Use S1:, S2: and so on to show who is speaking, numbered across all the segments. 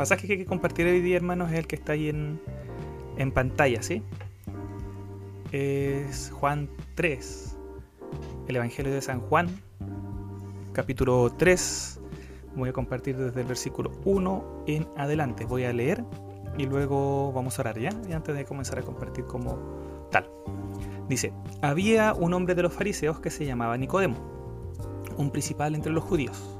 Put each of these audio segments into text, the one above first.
S1: pasaje que que compartir hoy día, hermanos, es el que está ahí en, en pantalla, ¿sí? Es Juan 3, el Evangelio de San Juan, capítulo 3. Voy a compartir desde el versículo 1 en adelante. Voy a leer y luego vamos a orar ya, y antes de comenzar a compartir como tal. Dice, había un hombre de los fariseos que se llamaba Nicodemo, un principal entre los judíos.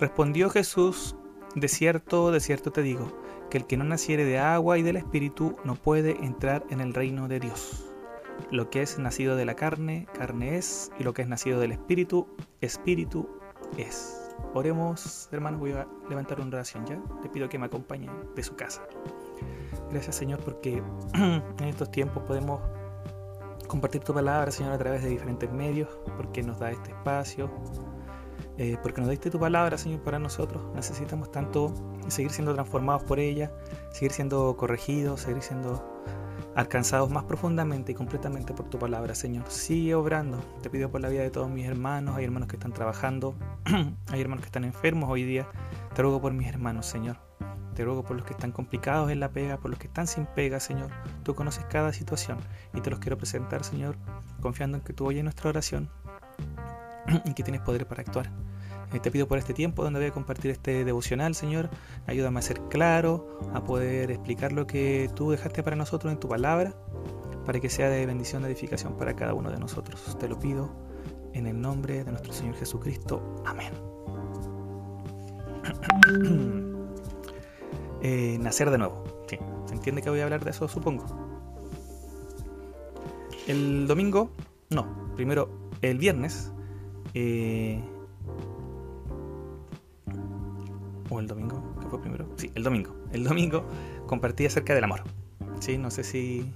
S1: Respondió Jesús, de cierto, de cierto te digo, que el que no naciere de agua y del Espíritu no puede entrar en el reino de Dios. Lo que es nacido de la carne, carne es, y lo que es nacido del Espíritu, Espíritu es. Oremos, hermanos, voy a levantar una oración ya. Le pido que me acompañe de su casa. Gracias, Señor, porque en estos tiempos podemos compartir tu palabra, Señor, a través de diferentes medios, porque nos da este espacio, eh, porque nos diste tu palabra, Señor, para nosotros. Necesitamos tanto seguir siendo transformados por ella, seguir siendo corregidos, seguir siendo alcanzados más profundamente y completamente por tu palabra, Señor. Sigue obrando. Te pido por la vida de todos mis hermanos. Hay hermanos que están trabajando, hay hermanos que están enfermos hoy día. Te ruego por mis hermanos, Señor. Te ruego por los que están complicados en la pega, por los que están sin pega, Señor. Tú conoces cada situación y te los quiero presentar, Señor, confiando en que tú oyes nuestra oración y que tienes poder para actuar. Eh, te pido por este tiempo donde voy a compartir este devocional, Señor. Ayúdame a ser claro, a poder explicar lo que tú dejaste para nosotros en tu palabra, para que sea de bendición, de edificación para cada uno de nosotros. Te lo pido en el nombre de nuestro Señor Jesucristo. Amén. Eh, nacer de nuevo. Sí, ¿se entiende que voy a hablar de eso, supongo? El domingo, no, primero el viernes, eh, o el domingo, ¿qué fue primero? Sí, el domingo. El domingo compartí acerca del amor. Sí, no sé si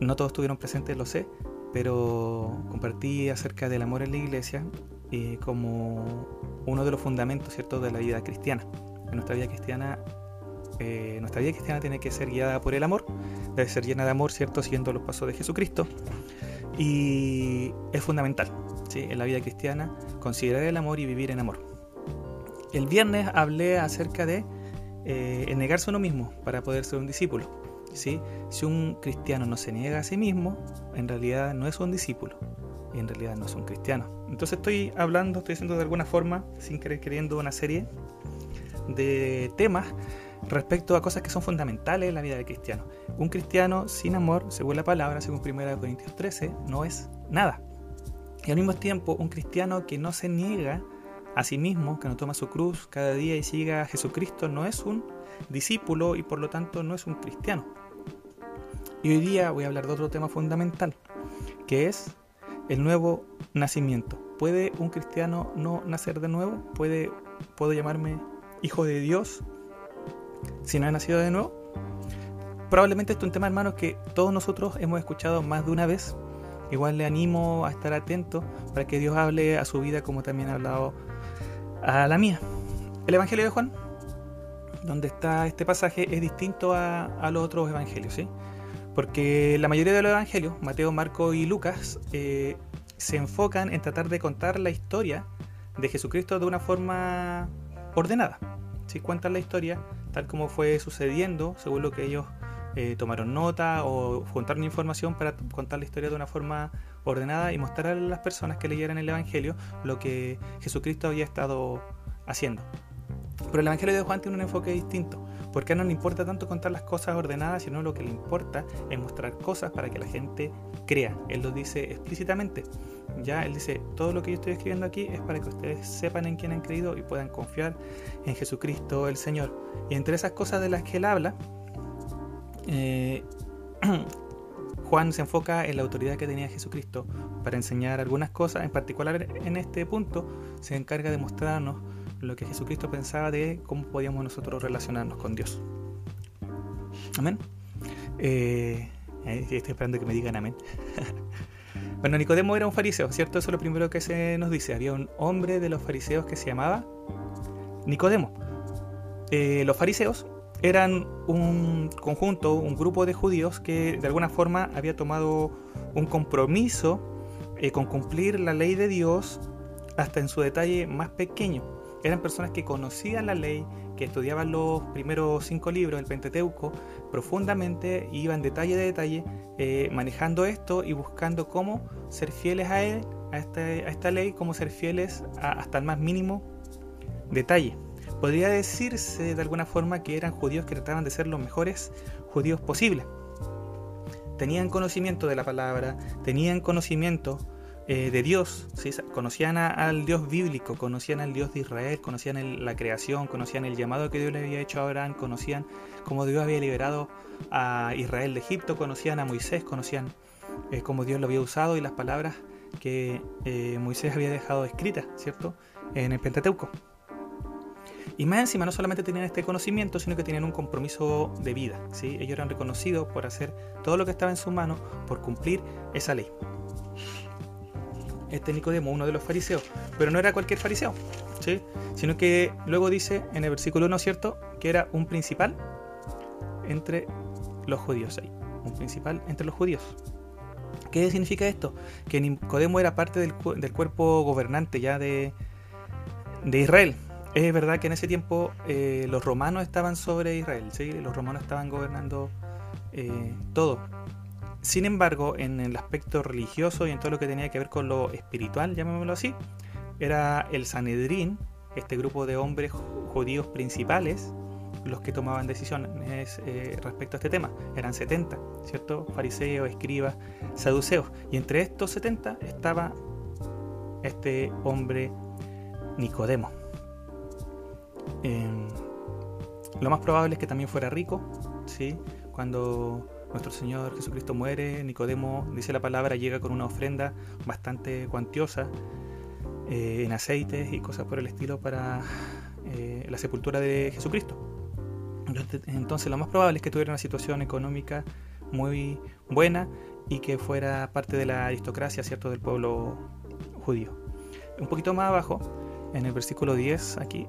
S1: no todos estuvieron presentes, lo sé, pero compartí acerca del amor en la iglesia eh, como uno de los fundamentos, ¿cierto?, de la vida cristiana. Nuestra vida cristiana, eh, nuestra vida cristiana tiene que ser guiada por el amor, debe ser llena de amor, ¿cierto?, siguiendo los pasos de Jesucristo. Y es fundamental, ¿sí? En la vida cristiana, considerar el amor y vivir en amor. El viernes hablé acerca de eh, negarse a uno mismo para poder ser un discípulo. ¿sí? Si un cristiano no se niega a sí mismo, en realidad no es un discípulo y en realidad no es un cristiano. Entonces estoy hablando, estoy haciendo de alguna forma, sin querer queriendo, una serie de temas respecto a cosas que son fundamentales en la vida del cristiano. Un cristiano sin amor, según la palabra, según 1 Corintios 13, no es nada. Y al mismo tiempo, un cristiano que no se niega Asimismo, que no toma su cruz cada día y siga a Jesucristo no es un discípulo y por lo tanto no es un cristiano. Y hoy día voy a hablar de otro tema fundamental, que es el nuevo nacimiento. ¿Puede un cristiano no nacer de nuevo? ¿Puede, ¿Puedo llamarme hijo de Dios si no he nacido de nuevo? Probablemente esto es un tema, hermanos, que todos nosotros hemos escuchado más de una vez. Igual le animo a estar atento para que Dios hable a su vida como también ha hablado a la mía. El Evangelio de Juan, donde está este pasaje, es distinto a, los otros evangelios, ¿sí? Porque la mayoría de los evangelios, Mateo, Marco y Lucas, eh, se enfocan en tratar de contar la historia de Jesucristo de una forma ordenada. ¿Sí? Cuentan la historia tal como fue sucediendo, según lo que ellos eh, tomaron nota o juntaron información para contar la historia de una forma ordenada y mostrar a las personas que leyeran el Evangelio lo que Jesucristo había estado haciendo. Pero el Evangelio de Juan tiene un enfoque distinto, porque no le importa tanto contar las cosas ordenadas, sino lo que le importa es mostrar cosas para que la gente crea. Él lo dice explícitamente. Ya él dice, todo lo que yo estoy escribiendo aquí es para que ustedes sepan en quién han creído y puedan confiar en Jesucristo el Señor. Y entre esas cosas de las que él habla, eh, Juan se enfoca en la autoridad que tenía Jesucristo para enseñar algunas cosas, en particular en este punto se encarga de mostrarnos lo que Jesucristo pensaba de cómo podíamos nosotros relacionarnos con Dios. Amén. Eh, estoy esperando que me digan amén. bueno, Nicodemo era un fariseo, ¿cierto? Eso es lo primero que se nos dice. Había un hombre de los fariseos que se llamaba Nicodemo. Eh, los fariseos eran un conjunto, un grupo de judíos que de alguna forma había tomado un compromiso eh, con cumplir la ley de Dios hasta en su detalle más pequeño. Eran personas que conocían la ley, que estudiaban los primeros cinco libros del Pentateuco profundamente, iban detalle de detalle, eh, manejando esto y buscando cómo ser fieles a él, a, este, esta ley, cómo ser fieles hasta el más mínimo detalle. Podría decirse de alguna forma que eran judíos que trataban de ser los mejores judíos posibles. Tenían conocimiento de la palabra, tenían conocimiento eh, de Dios, conocían al Dios bíblico, conocían al Dios de Israel, conocían la creación, conocían el llamado que Dios le había hecho a Abraham, conocían cómo Dios había liberado a Israel de Egipto, conocían a Moisés, conocían eh, cómo Dios lo había usado y las palabras que eh, Moisés había dejado escritas, ¿cierto? En el Pentateuco. Y más encima no solamente tenían este conocimiento, sino que tenían un compromiso de vida. ¿sí? Ellos eran reconocidos por hacer todo lo que estaba en su mano, por cumplir esa ley este Nicodemo, uno de los fariseos, pero no era cualquier fariseo, ¿sí? sino que luego dice en el versículo 1, ¿cierto?, que era un principal entre los judíos ahí, un principal entre los judíos. ¿Qué significa esto? Que Nicodemo era parte del, cuerpo gobernante ya de, de, Israel. Es verdad que en ese tiempo eh, los romanos estaban sobre Israel, ¿sí? los romanos estaban gobernando eh, todo, sin embargo, en el aspecto religioso y en todo lo que tenía que ver con lo espiritual, llamémoslo así, era el Sanedrín, este grupo de hombres judíos principales, los que tomaban decisiones eh, respecto a este tema. Eran 70, ¿cierto? Fariseos, escribas, saduceos. Y entre estos 70 estaba este hombre Nicodemo. Em, lo más probable es que también fuera rico, ¿sí? Cuando nuestro Señor Jesucristo muere, Nicodemo, dice la palabra, llega con una ofrenda bastante cuantiosa eh, en aceites y cosas por el estilo para eh, la sepultura de Jesucristo. Entonces lo más probable es que tuviera una situación económica muy buena y que fuera parte de la aristocracia, ¿cierto?, del pueblo judío. Un poquito más abajo, en el versículo 10, aquí,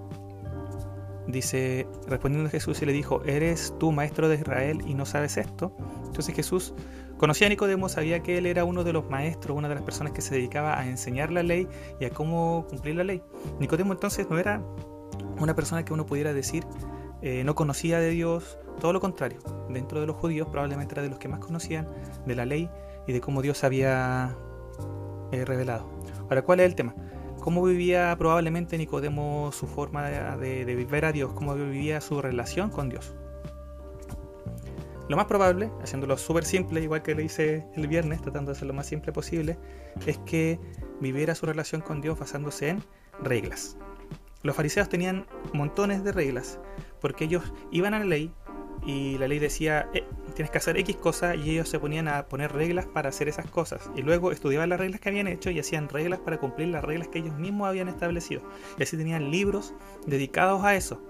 S1: Dice, respondiendo Jesús y le dijo, ¿eres tú maestro de Israel y no sabes esto? Entonces Jesús conocía a Nicodemo, sabía que él era uno de los maestros, una de las personas que se dedicaba a enseñar la ley y a cómo cumplir la ley. Nicodemo entonces no era una persona que uno pudiera decir eh, no conocía de Dios, todo lo contrario. Dentro de los judíos probablemente era de los que más conocían de la ley y de cómo Dios había eh, revelado. Ahora, ¿cuál es el tema? Cómo vivía probablemente Nicodemo su forma de, vivir a Dios, cómo vivía su relación con Dios. Lo más probable, haciéndolo súper simple, igual que le hice el viernes, tratando de hacer lo más simple posible, es que viviera su relación con Dios basándose en reglas. Los fariseos tenían montones de reglas, porque ellos iban a la ley, y la ley decía, eh, tienes que hacer X cosa y ellos se ponían a poner reglas para hacer esas cosas. Y luego estudiaban las reglas que habían hecho y hacían reglas para cumplir las reglas que ellos mismos habían establecido. Y así tenían libros dedicados a eso.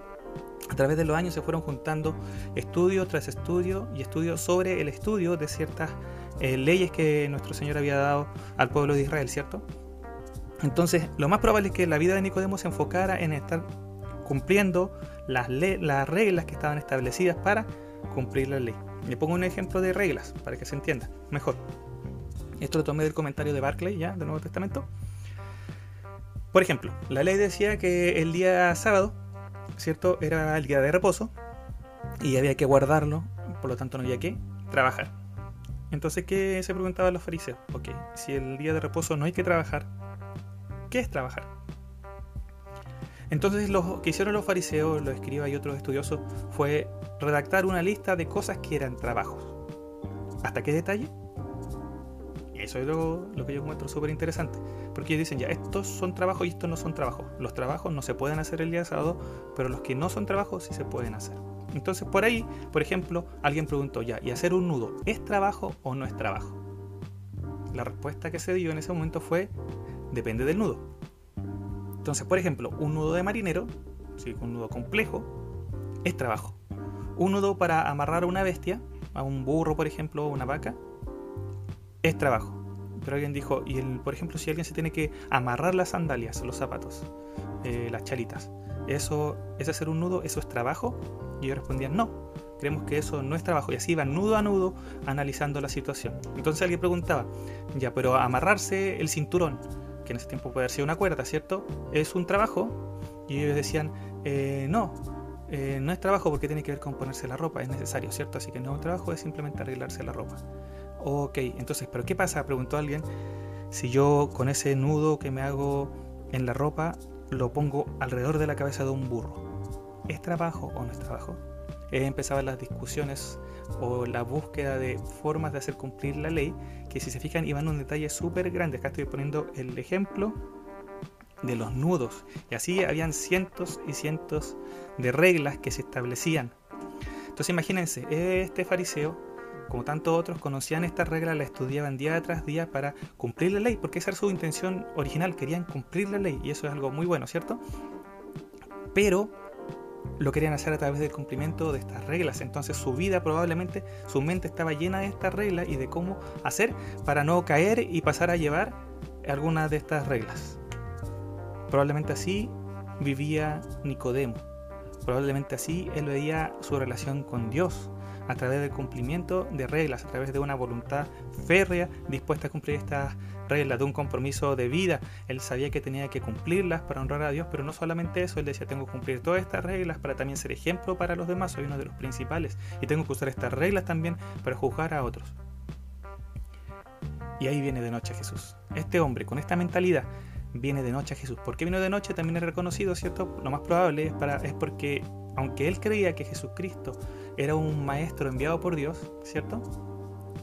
S1: A través de los años se fueron juntando estudio tras estudio y estudio sobre el estudio de ciertas eh, leyes que nuestro Señor había dado al pueblo de Israel, ¿cierto? Entonces, lo más probable es que la vida de Nicodemo se enfocara en estar cumpliendo las, las reglas que estaban establecidas para cumplir la ley. Le pongo un ejemplo de reglas para que se entienda mejor. Esto lo tomé del comentario de Barclay, ya, del Nuevo Testamento. Por ejemplo, la ley decía que el día sábado, ¿cierto? Era el día de reposo y había que guardarlo, por lo tanto no había que trabajar. Entonces, ¿qué se preguntaban los fariseos? Ok, si el día de reposo no hay que trabajar, ¿qué es trabajar? Entonces lo que hicieron los fariseos, los escribas y otros estudiosos fue redactar una lista de cosas que eran trabajos. ¿Hasta qué detalle? Eso es lo, que yo encuentro súper interesante. Porque ellos dicen, ya, estos son trabajos y estos no son trabajos. Los trabajos no se pueden hacer el día sábado, pero los que no son trabajos sí se pueden hacer. Entonces por ahí, por ejemplo, alguien preguntó, ya, ¿y hacer un nudo es trabajo o no es trabajo? La respuesta que se dio en ese momento fue, depende del nudo. Entonces, por ejemplo, un nudo de marinero, ¿sí? un nudo complejo, es trabajo. Un nudo para amarrar a una bestia, a un burro, por ejemplo, o una vaca, es trabajo. Pero alguien dijo, y el, por ejemplo, si alguien se tiene que amarrar las sandalias, los zapatos, eh, las chalitas, ¿eso es hacer un nudo? ¿Eso es trabajo? Y ellos respondían, no, creemos que eso no es trabajo. Y así iban nudo a nudo analizando la situación. Entonces alguien preguntaba, ya, pero amarrarse el cinturón, que en ese tiempo puede haber sido una cuerda, ¿cierto? ¿Es un trabajo? Y ellos decían, eh, no, eh, no es trabajo porque tiene que ver con ponerse la ropa, es necesario, ¿cierto? Así que no es un trabajo, es simplemente arreglarse la ropa. Ok, entonces, ¿pero qué pasa? Preguntó alguien, si yo con ese nudo que me hago en la ropa lo pongo alrededor de la cabeza de un burro. ¿Es trabajo o no es trabajo? Eh, empezaban las discusiones o la búsqueda de formas de hacer cumplir la ley, que si se fijan iban a un detalle súper grande. Acá estoy poniendo el ejemplo de los nudos. Y así habían cientos y cientos de reglas que se establecían. Entonces imagínense, este fariseo, como tantos otros, conocían estas reglas, las estudiaban día tras día para cumplir la ley, porque esa era su intención original, querían cumplir la ley, y eso es algo muy bueno, ¿cierto? Pero lo querían hacer a través del cumplimiento de estas reglas. Entonces su vida probablemente, su mente estaba llena de estas reglas y de cómo hacer para no caer y pasar a llevar algunas de estas reglas. Probablemente así vivía Nicodemo. Probablemente así él veía su relación con Dios a través del cumplimiento de reglas, a través de una voluntad férrea dispuesta a cumplir estas reglas, de un compromiso de vida. Él sabía que tenía que cumplirlas para honrar a Dios, pero no solamente eso, él decía, tengo que cumplir todas estas reglas para también ser ejemplo para los demás, soy uno de los principales, y tengo que usar estas reglas también para juzgar a otros. Y ahí viene de noche Jesús. Este hombre con esta mentalidad viene de noche a Jesús. ¿Por qué vino de noche? También es reconocido, ¿cierto? Lo más probable es, para, es porque, aunque él creía que Jesucristo era un maestro enviado por Dios, ¿cierto?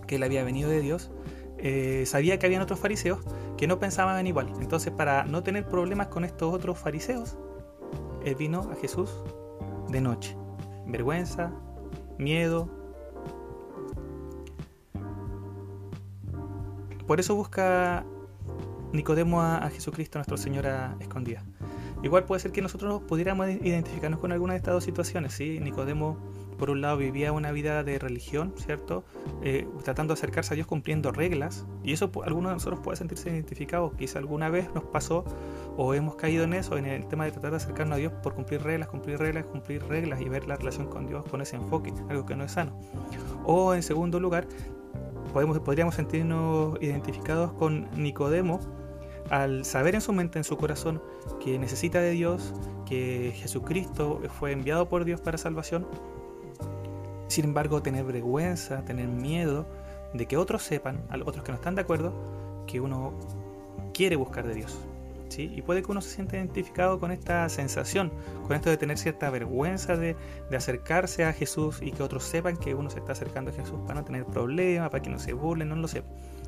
S1: Que él había venido de Dios, eh, sabía que habían otros fariseos que no pensaban igual. Entonces, para no tener problemas con estos otros fariseos, él vino a Jesús de noche. Vergüenza, miedo. Por eso busca Nicodemo a, Jesucristo, nuestro Señor, a escondida. Igual puede ser que nosotros pudiéramos identificarnos con alguna de estas dos situaciones. ¿sí? Nicodemo, por un lado, vivía una vida de religión, ¿cierto? Eh, tratando de acercarse a Dios cumpliendo reglas. Y eso alguno de nosotros puede sentirse identificado. Quizá alguna vez nos pasó o hemos caído en eso, en el tema de tratar de acercarnos a Dios por cumplir reglas, cumplir reglas, cumplir reglas y ver la relación con Dios con ese enfoque, algo que no es sano. O en segundo lugar, podríamos sentirnos identificados con Nicodemo al saber en su mente, en su corazón, que necesita de Dios, que Jesucristo fue enviado por Dios para salvación, sin embargo tener vergüenza, tener miedo de que otros sepan, a otros que no están de acuerdo, que uno quiere buscar de Dios. ¿sí? Y puede que uno se sienta identificado con esta sensación, con esto de tener cierta vergüenza de, de, acercarse a Jesús y que otros sepan que uno se está acercando a Jesús para no tener problemas, para que no se burlen, no lo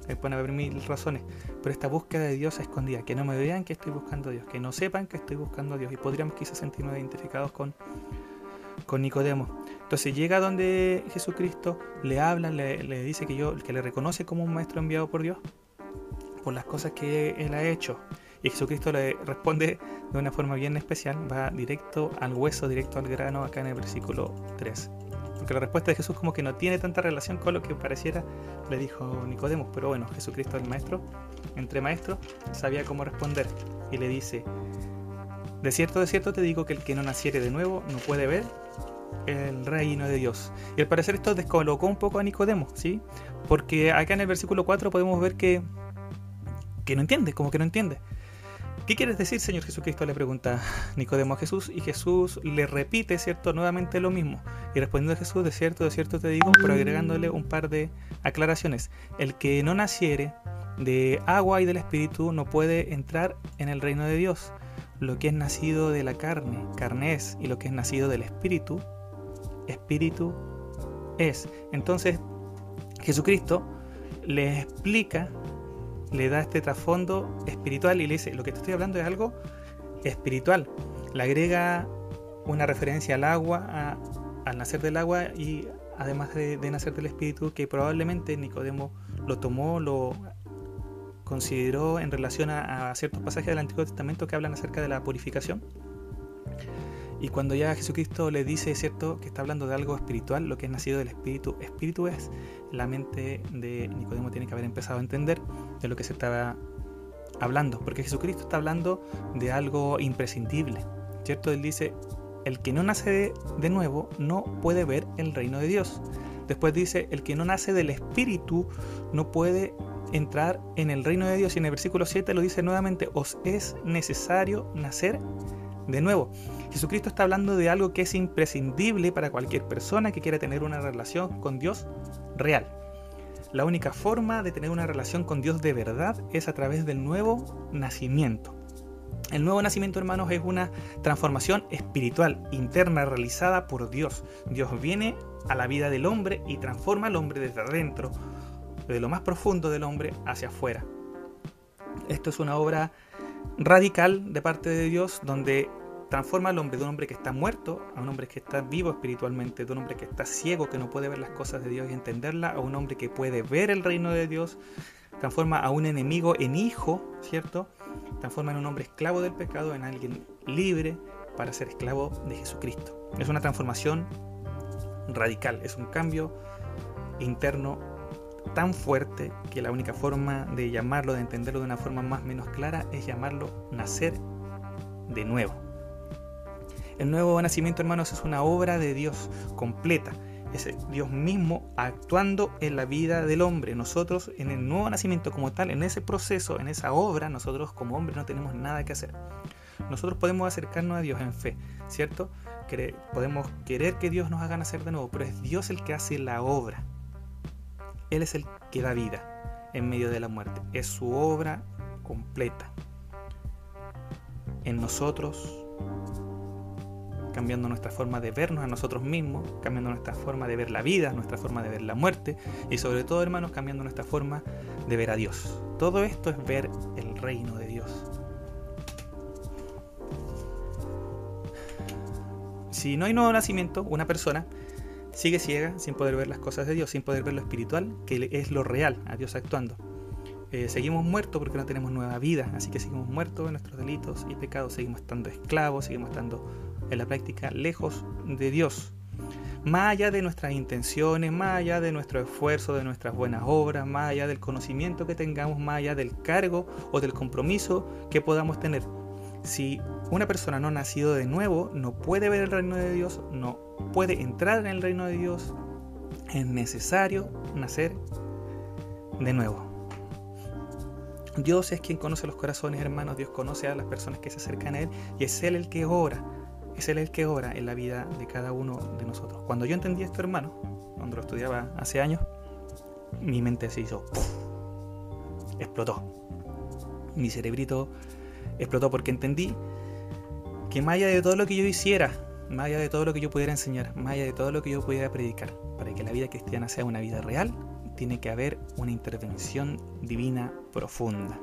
S1: sé pueden haber mil razones, pero esta búsqueda de Dios escondida, que no me vean que estoy buscando a Dios, que no sepan que estoy buscando a Dios, y podríamos quizás sentirnos identificados con, con Nicodemo. Entonces llega donde Jesucristo le habla, le, le, dice que, yo, que le reconoce como un maestro enviado por Dios, por las cosas que él ha hecho. Y Jesucristo le responde de una forma bien especial, va directo al hueso, directo al grano, acá en el versículo 3 porque la respuesta de Jesús como que no tiene tanta relación con lo que pareciera, le dijo Nicodemo, pero bueno, Jesucristo el maestro, entre maestros, sabía cómo responder y le dice, de cierto, de cierto te digo que el que no naciere de nuevo no puede ver el reino de Dios. Y al parecer esto descolocó un poco a Nicodemo, ¿sí? Porque acá en el versículo 4 podemos ver que, que no entiende, como que no entiende. ¿Qué quieres decir, Señor Jesucristo? Le pregunta Nicodemo a Jesús y Jesús le repite, ¿cierto? Nuevamente lo mismo. Y respondiendo a Jesús, de cierto, de cierto te digo, pero agregándole un par de aclaraciones. El que no naciere de agua y del Espíritu no puede entrar en el reino de Dios. Lo que es nacido de la carne, carne es, y lo que es nacido del Espíritu, Espíritu es. Entonces, Jesucristo le explica le da este trasfondo espiritual y le dice, lo que te estoy hablando es algo espiritual. Le agrega una referencia al agua, al nacer del agua y además de, nacer del espíritu, que probablemente Nicodemo lo tomó, lo consideró en relación a, a ciertos pasajes del Antiguo Testamento que hablan acerca de la purificación. Y cuando ya Jesucristo le dice, ¿cierto?, que está hablando de algo espiritual, lo que es nacido del espíritu, espíritu es, la mente de Nicodemo tiene que haber empezado a entender de lo que se estaba hablando, porque Jesucristo está hablando de algo imprescindible, ¿cierto? Él dice, el que no nace de nuevo no puede ver el reino de Dios. Después dice, el que no nace del espíritu no puede entrar en el reino de Dios. Y en el versículo 7 lo dice nuevamente, os es necesario nacer de nuevo. Jesucristo está hablando de algo que es imprescindible para cualquier persona que quiera tener una relación con Dios real. La única forma de tener una relación con Dios de verdad es a través del nuevo nacimiento. El nuevo nacimiento, hermanos, es una transformación espiritual interna realizada por Dios. Dios viene a la vida del hombre y transforma al hombre desde adentro, desde lo más profundo del hombre hacia afuera. Esto es una obra radical de parte de Dios donde transforma al hombre de un hombre que está muerto a un hombre que está vivo espiritualmente, de un hombre que está ciego, que no puede ver las cosas de Dios y entenderlas, a un hombre que puede ver el reino de Dios, transforma a un enemigo en hijo, ¿cierto? Transforma en un hombre esclavo del pecado, en alguien libre para ser esclavo de Jesucristo. Es una transformación radical, es un cambio interno tan fuerte que la única forma de llamarlo, de entenderlo de una forma más o menos clara, es llamarlo nacer de nuevo. El nuevo nacimiento, hermanos, es una obra de Dios completa. Es Dios mismo actuando en la vida del hombre. Nosotros, en el nuevo nacimiento como tal, en ese proceso, en esa obra, nosotros como hombres no tenemos nada que hacer. Nosotros podemos acercarnos a Dios en fe, ¿cierto? podemos querer que Dios nos haga nacer de nuevo, pero es Dios el que hace la obra. Él es el que da vida en medio de la muerte. Es su obra completa. En nosotros cambiando nuestra forma de vernos a nosotros mismos, cambiando nuestra forma de ver la vida, nuestra forma de ver la muerte y sobre todo, hermanos, cambiando nuestra forma de ver a Dios. Todo esto es ver el reino de Dios. Si no hay nuevo nacimiento, una persona sigue ciega sin poder ver las cosas de Dios, sin poder ver lo espiritual, que es lo real, a Dios actuando. Eh, seguimos muertos porque no tenemos nueva vida, así que seguimos muertos en nuestros delitos y pecados, seguimos estando esclavos, seguimos estando en la práctica lejos de Dios. Más allá de nuestras intenciones, más allá de nuestro esfuerzo, de nuestras buenas obras, más allá del conocimiento que tengamos, más allá del cargo o del compromiso que podamos tener. Si una persona no ha nacido de nuevo, no puede ver el reino de Dios, no puede entrar en el reino de Dios, es necesario nacer de nuevo. Dios es quien conoce los corazones, hermanos. Dios conoce a las personas que se acercan a Él y es Él el que ora es Él el que ora en la vida de cada uno de nosotros. Cuando yo entendí esto, hermano, cuando lo estudiaba hace años, mi mente se hizo, explotó. Mi cerebrito explotó porque entendí que más allá de todo lo que yo hiciera, más allá de todo lo que yo pudiera enseñar, más allá de todo lo que yo pudiera predicar, para que la vida cristiana sea una vida real, tiene que haber una intervención divina profunda.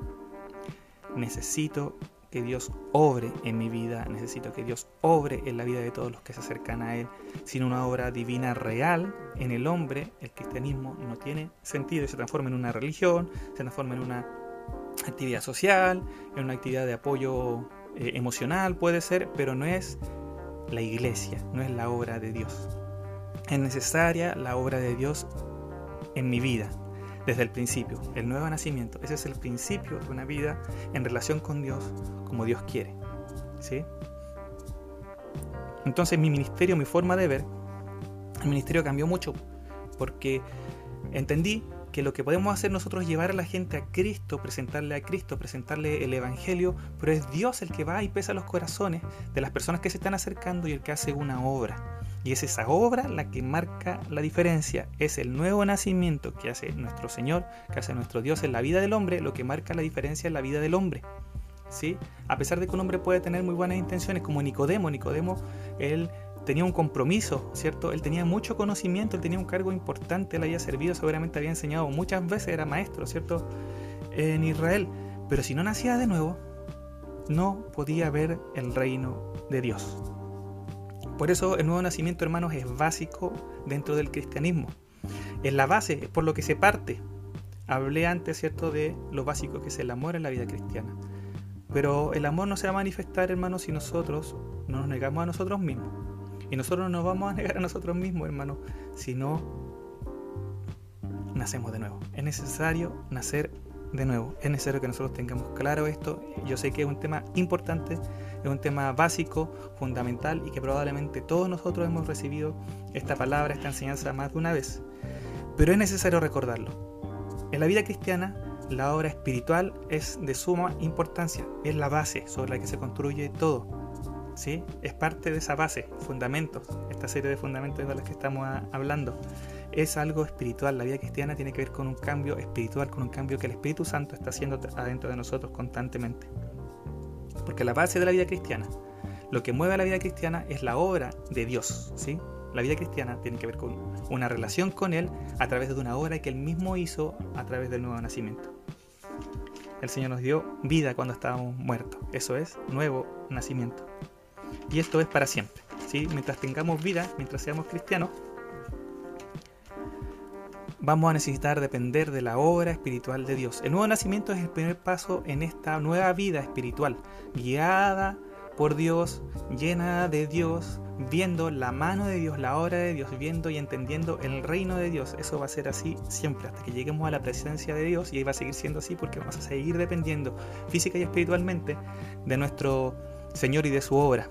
S1: Necesito que Dios obre en mi vida, necesito que Dios obre en la vida de todos los que se acercan a Él. Sin una obra divina real en el hombre, el cristianismo no tiene sentido se transforma en una religión, se transforma en una actividad social, en una actividad de apoyo eh, emocional, puede ser, pero no es la iglesia, no es la obra de Dios. Es necesaria la obra de Dios en mi vida, desde el principio, el nuevo nacimiento. Ese es el principio de una vida en relación con Dios como Dios quiere. ¿sí? Entonces mi ministerio, mi forma de ver, el ministerio cambió mucho porque entendí que lo que podemos hacer nosotros es llevar a la gente a Cristo, presentarle a Cristo, presentarle el Evangelio, pero es Dios el que va y pesa los corazones de las personas que se están acercando y el que hace una obra. Y es esa obra la que marca la diferencia. Es el nuevo nacimiento que hace nuestro Señor, que hace nuestro Dios en la vida del hombre, lo que marca la diferencia en la vida del hombre. ¿Sí? A pesar de que un hombre puede tener muy buenas intenciones, como Nicodemo, Nicodemo, él tenía un compromiso, ¿cierto? Él tenía mucho conocimiento, él tenía un cargo importante, él había servido, seguramente había enseñado muchas veces, era maestro, ¿cierto? En Israel. Pero si no nacía de nuevo, no podía ver el reino de Dios. Por eso el nuevo nacimiento, hermanos, es básico dentro del cristianismo. Es la base por lo que se parte. hablé antes, ¿cierto?, de lo básico que es el amor en la vida cristiana. Pero el amor no se va a manifestar, hermanos, si nosotros no nos negamos a nosotros mismos. Y nosotros no nos vamos a negar a nosotros mismos, hermanos, si no nacemos de nuevo. Es necesario nacer de nuevo. Es necesario que nosotros tengamos claro esto. Yo sé que es un tema importante, es un tema básico, fundamental y que probablemente todos nosotros hemos recibido esta palabra, esta enseñanza más de una vez. Pero es necesario recordarlo. En la vida cristiana, la obra espiritual es de suma importancia, es la base sobre la que se construye todo. ¿sí? Es parte de esa base, fundamentos, esta serie de fundamentos de los que estamos hablando es algo espiritual. La vida cristiana tiene que ver con un cambio espiritual, con un cambio que el Espíritu Santo está haciendo adentro de nosotros constantemente. Porque la base de la vida cristiana, lo que mueve a la vida cristiana es la obra de Dios, ¿sí? La vida cristiana tiene que ver con una relación con Él a través de una obra que Él mismo hizo a través del nuevo nacimiento. El Señor nos dio vida cuando estábamos muertos. Eso es nuevo nacimiento. Y esto es para siempre. ¿sí? Mientras tengamos vida, mientras seamos cristianos, vamos a necesitar depender de la obra espiritual de Dios. El nuevo nacimiento es el primer paso en esta nueva vida espiritual, guiada por Dios, llena de Dios, viendo la mano de Dios, la obra de Dios, viendo y entendiendo el reino de Dios. Eso va a ser así siempre, hasta que lleguemos a la presencia de Dios y ahí va a seguir siendo así porque vamos a seguir dependiendo física y espiritualmente de nuestro Señor y de su obra.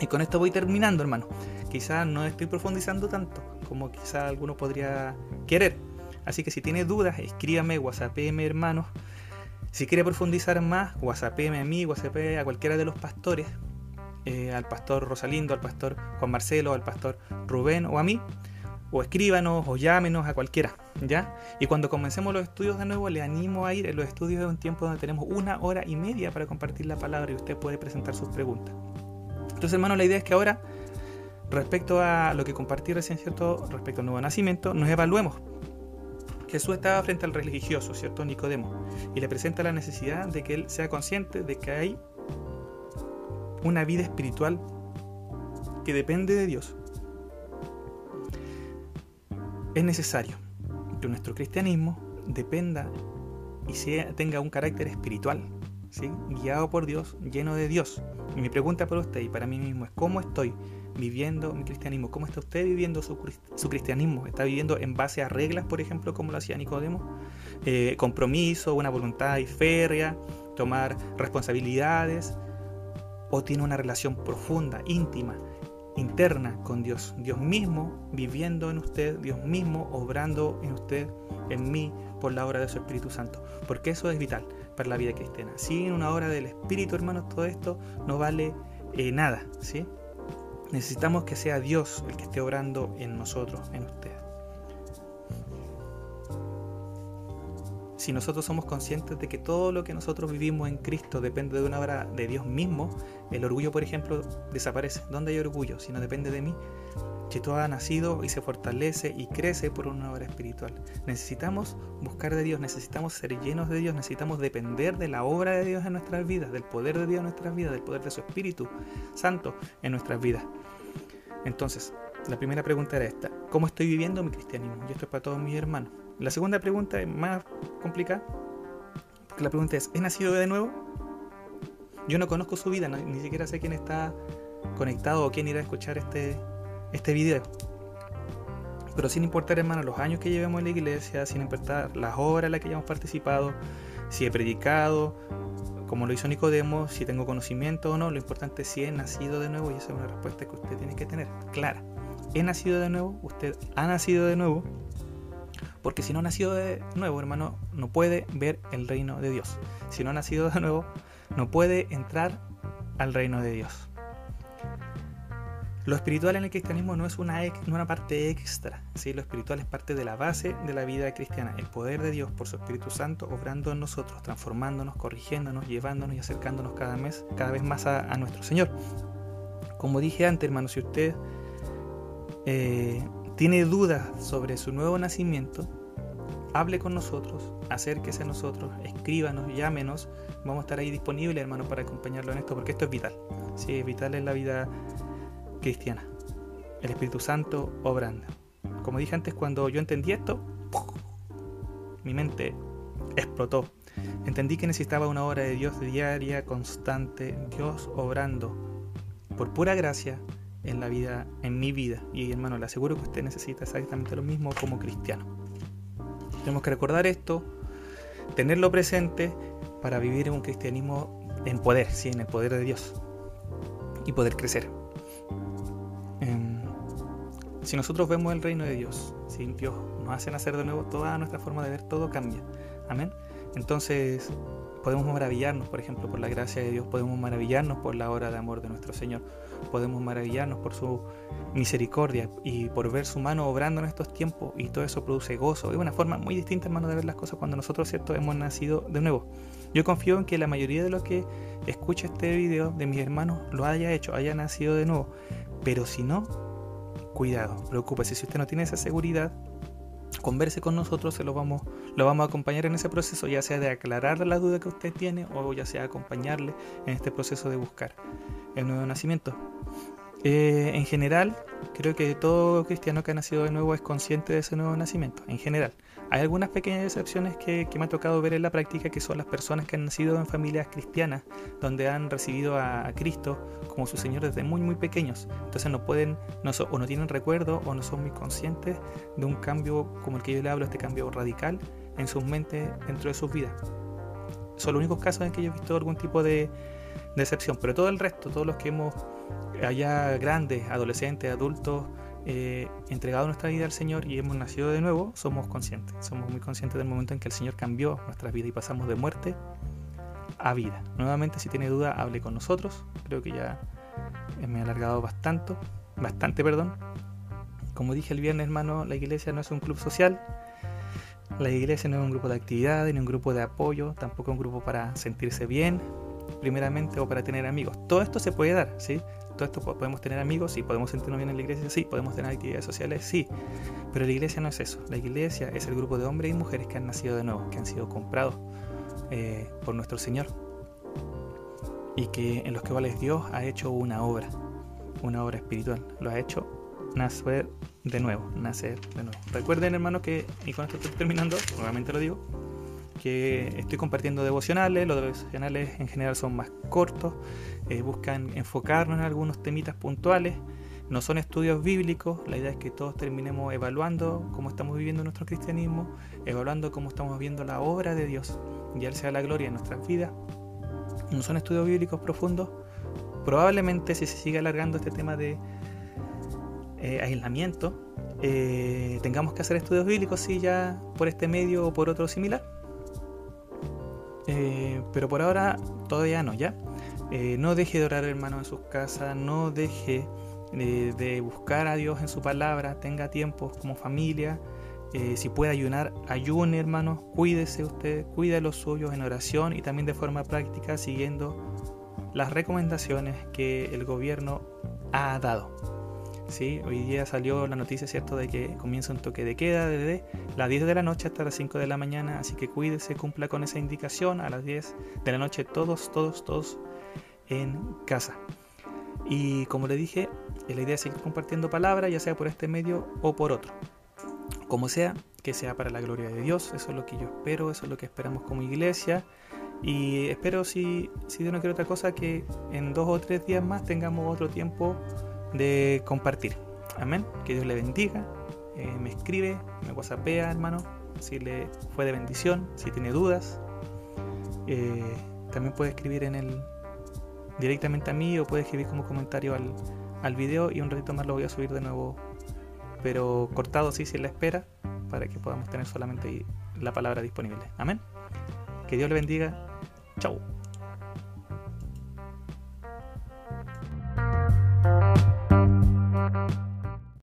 S1: Y con esto voy terminando, hermano. Quizás no estoy profundizando tanto como quizás alguno podría querer. Así que si tiene dudas, escríbame, whatsappeme hermanos. Si quiere profundizar más, whatsappeme a mí, whatsappeme a cualquiera de los pastores, eh, al pastor Rosalindo, al pastor Juan Marcelo, al pastor Rubén o a mí, o escríbanos o llámenos a cualquiera, ¿ya? Y cuando comencemos los estudios de nuevo, le animo a ir. En los estudios de un tiempo donde tenemos una hora y media para compartir la palabra y usted puede presentar sus preguntas. Entonces, hermano, la idea es que ahora respecto a lo que compartí recién, ¿cierto? Respecto al nuevo nacimiento, nos evaluemos. Jesús estaba frente al religioso, ¿cierto? Nicodemo, y le presenta la necesidad de que él sea consciente de que hay una vida espiritual que depende de Dios. Es necesario que nuestro cristianismo dependa y sea, tenga un carácter espiritual, ¿sí? guiado por Dios, lleno de Dios. Y mi pregunta para usted y para mí mismo es, ¿cómo estoy viviendo mi cristianismo? ¿Cómo está usted viviendo su, cristianismo? ¿Está viviendo en base a reglas, por ejemplo, como lo hacía Nicodemo? Eh, ¿Compromiso, una voluntad férrea, tomar responsabilidades? ¿O tiene una relación profunda, íntima, interna con Dios? Dios mismo viviendo en usted, Dios mismo obrando en usted, en mí, por la obra de su Espíritu Santo. Porque eso es vital para la vida cristiana. Sin una obra del Espíritu, hermanos, todo esto no vale eh, nada, ¿sí? Necesitamos que sea Dios el que esté obrando en nosotros, en usted. Si nosotros somos conscientes de que todo lo que nosotros vivimos en Cristo depende de una obra de Dios mismo, el orgullo, por ejemplo, desaparece. ¿Dónde hay orgullo? Si no depende de mí, todo ha nacido y se fortalece y crece por una obra espiritual. Necesitamos buscar de Dios, necesitamos ser llenos de Dios, necesitamos depender de la obra de Dios en nuestras vidas, del poder de Dios en nuestras vidas, del poder de su Espíritu Santo en nuestras vidas. Entonces, la primera pregunta era esta, ¿cómo estoy viviendo mi cristianismo? Y esto es para todos mis hermanos. La segunda pregunta es más complicada, porque la pregunta es, ¿he nacido de nuevo? Yo no conozco su vida, ni siquiera sé quién está conectado o quién irá a escuchar este, este video. Pero sin importar, hermano, los años que llevemos en la iglesia, sin importar las horas en las que hayamos participado, si he predicado, como lo hizo Nicodemo, si tengo conocimiento o no, lo importante es si he nacido de nuevo y esa es una respuesta que usted tiene que tener clara. ¿He nacido de nuevo? ¿Usted ha nacido de nuevo? Porque si no ha nacido de nuevo, hermano, no puede ver el reino de Dios. Si no ha nacido de nuevo, no puede entrar al reino de Dios. Lo espiritual en el cristianismo no es una, una parte extra, ¿sí? lo espiritual es parte de la base de la vida cristiana, el poder de Dios por su Espíritu Santo obrando en nosotros, transformándonos, corrigiéndonos, llevándonos y acercándonos cada, mes, cada vez más a, nuestro Señor. Como dije antes, hermano, si usted eh, tiene dudas sobre su nuevo nacimiento, hable con nosotros, acérquese a nosotros, escríbanos, llámenos, vamos a estar ahí disponibles, hermano, para acompañarlo en esto, porque esto es vital. Sí, es vital en la vida cristiana. El Espíritu Santo obrando. Como dije antes, cuando yo entendí esto, mi mente explotó. Entendí que necesitaba una obra de Dios diaria, constante, Dios obrando por pura gracia en la vida, en mi vida. Y hermano, le aseguro que usted necesita exactamente lo mismo como cristiano. Tenemos que recordar esto, tenerlo presente para vivir un cristianismo en poder, sí, en el poder de Dios y poder crecer. Si nosotros vemos el reino de Dios, si Dios nos hace nacer de nuevo, toda nuestra forma de ver todo cambia. Amén. Entonces podemos maravillarnos, por ejemplo, por la gracia de Dios, podemos maravillarnos por la obra de amor de nuestro Señor, podemos maravillarnos por su misericordia y por ver su mano obrando en estos tiempos y todo eso produce gozo. Es una forma muy distinta, hermano, de ver las cosas cuando nosotros, ¿cierto?, hemos nacido de nuevo. Yo confío en que la mayoría de los que escucha este video de mis hermanos lo haya hecho, haya nacido de nuevo. Pero si no, cuidado, preocúpese. Si usted no tiene esa seguridad, converse con nosotros, se lo vamos, lo vamos a acompañar en ese proceso, ya sea de aclarar la duda que usted tiene o ya sea acompañarle en este proceso de buscar el nuevo nacimiento. Eh, en general, creo que todo cristiano que ha nacido de nuevo es consciente de ese nuevo nacimiento, en general. Hay algunas pequeñas excepciones que, me ha tocado ver en la práctica, que son las personas que han nacido en familias cristianas, donde han recibido a, Cristo como su Señor desde muy, muy pequeños. Entonces no pueden, no o no tienen recuerdo, o no son muy conscientes de un cambio como el que yo le hablo, este cambio radical en sus mentes dentro de sus vidas. Son los únicos casos en que yo he visto algún tipo de, de excepción, pero todo el resto, todos los que hemos allá grandes, adolescentes, adultos, eh, entregado nuestra vida al Señor y hemos nacido de nuevo, somos conscientes. Somos muy conscientes del momento en que el Señor cambió nuestra vida y pasamos de muerte a vida. Nuevamente, si tiene duda, hable con nosotros. Creo que ya me he alargado bastante, bastante, perdón. Como dije el viernes, hermano, la iglesia no es un club social. La iglesia no es un grupo de actividades, ni un grupo de apoyo, tampoco un grupo para sentirse bien, primeramente, o para tener amigos. Todo esto se puede dar, ¿sí? Esto podemos tener amigos, sí, podemos sentirnos bien en la iglesia, sí, podemos tener actividades sociales, sí, pero la iglesia no es eso, la iglesia es el grupo de hombres y mujeres que han nacido de nuevo, que han sido comprados eh, por nuestro Señor. Y que en los que cuales Dios ha hecho una obra, una obra espiritual, lo ha hecho nacer de nuevo, nacer de nuevo. Recuerden hermanos que, y con esto estoy terminando, nuevamente lo digo, que estoy compartiendo devocionales, los devocionales en general son más cortos, eh, buscan enfocarnos en algunos temitas puntuales, no son estudios bíblicos, la idea es que todos terminemos evaluando cómo estamos viviendo nuestro cristianismo, evaluando cómo estamos viendo la obra de Dios, y Él sea la gloria en nuestras vidas. No son estudios bíblicos profundos, probablemente si se sigue alargando este tema de eh, aislamiento, eh, tengamos que hacer estudios bíblicos, si ya por este medio o por otro similar pero por ahora todavía no, ¿ya? Eh, no deje de orar hermano en sus casas, no deje eh, de buscar a Dios en su palabra, tenga tiempo como familia. si puede ayunar, ayune hermanos, cuídese usted, cuide a los suyos en oración y también de forma práctica siguiendo las recomendaciones que el gobierno ha dado. ¿Sí? Hoy día salió la noticia, ¿cierto?, de que comienza un toque de queda desde las 10 de la noche hasta las 5 de la mañana, así que cuídese, cumpla con esa indicación, a las 10 de la noche todos, todos, todos en casa. Y como le dije, la idea es seguir compartiendo palabras, ya sea por este medio o por otro. Como sea, que sea para la gloria de Dios, eso es lo que yo espero, eso es lo que esperamos como iglesia. Y espero, si, si Dios no quiere otra cosa, que en dos o tres días más tengamos otro tiempo de compartir. Amén. Que Dios le bendiga. Eh, me escribe, me whatsappea, hermano, si le fue de bendición, si tiene dudas. Eh, también puede escribir en el directamente a mí o puede escribir como comentario al, al video y un ratito más lo voy a subir de nuevo, pero cortado sí, sin la espera, para que podamos tener solamente la palabra disponible. Amén. Que Dios le bendiga. Chau.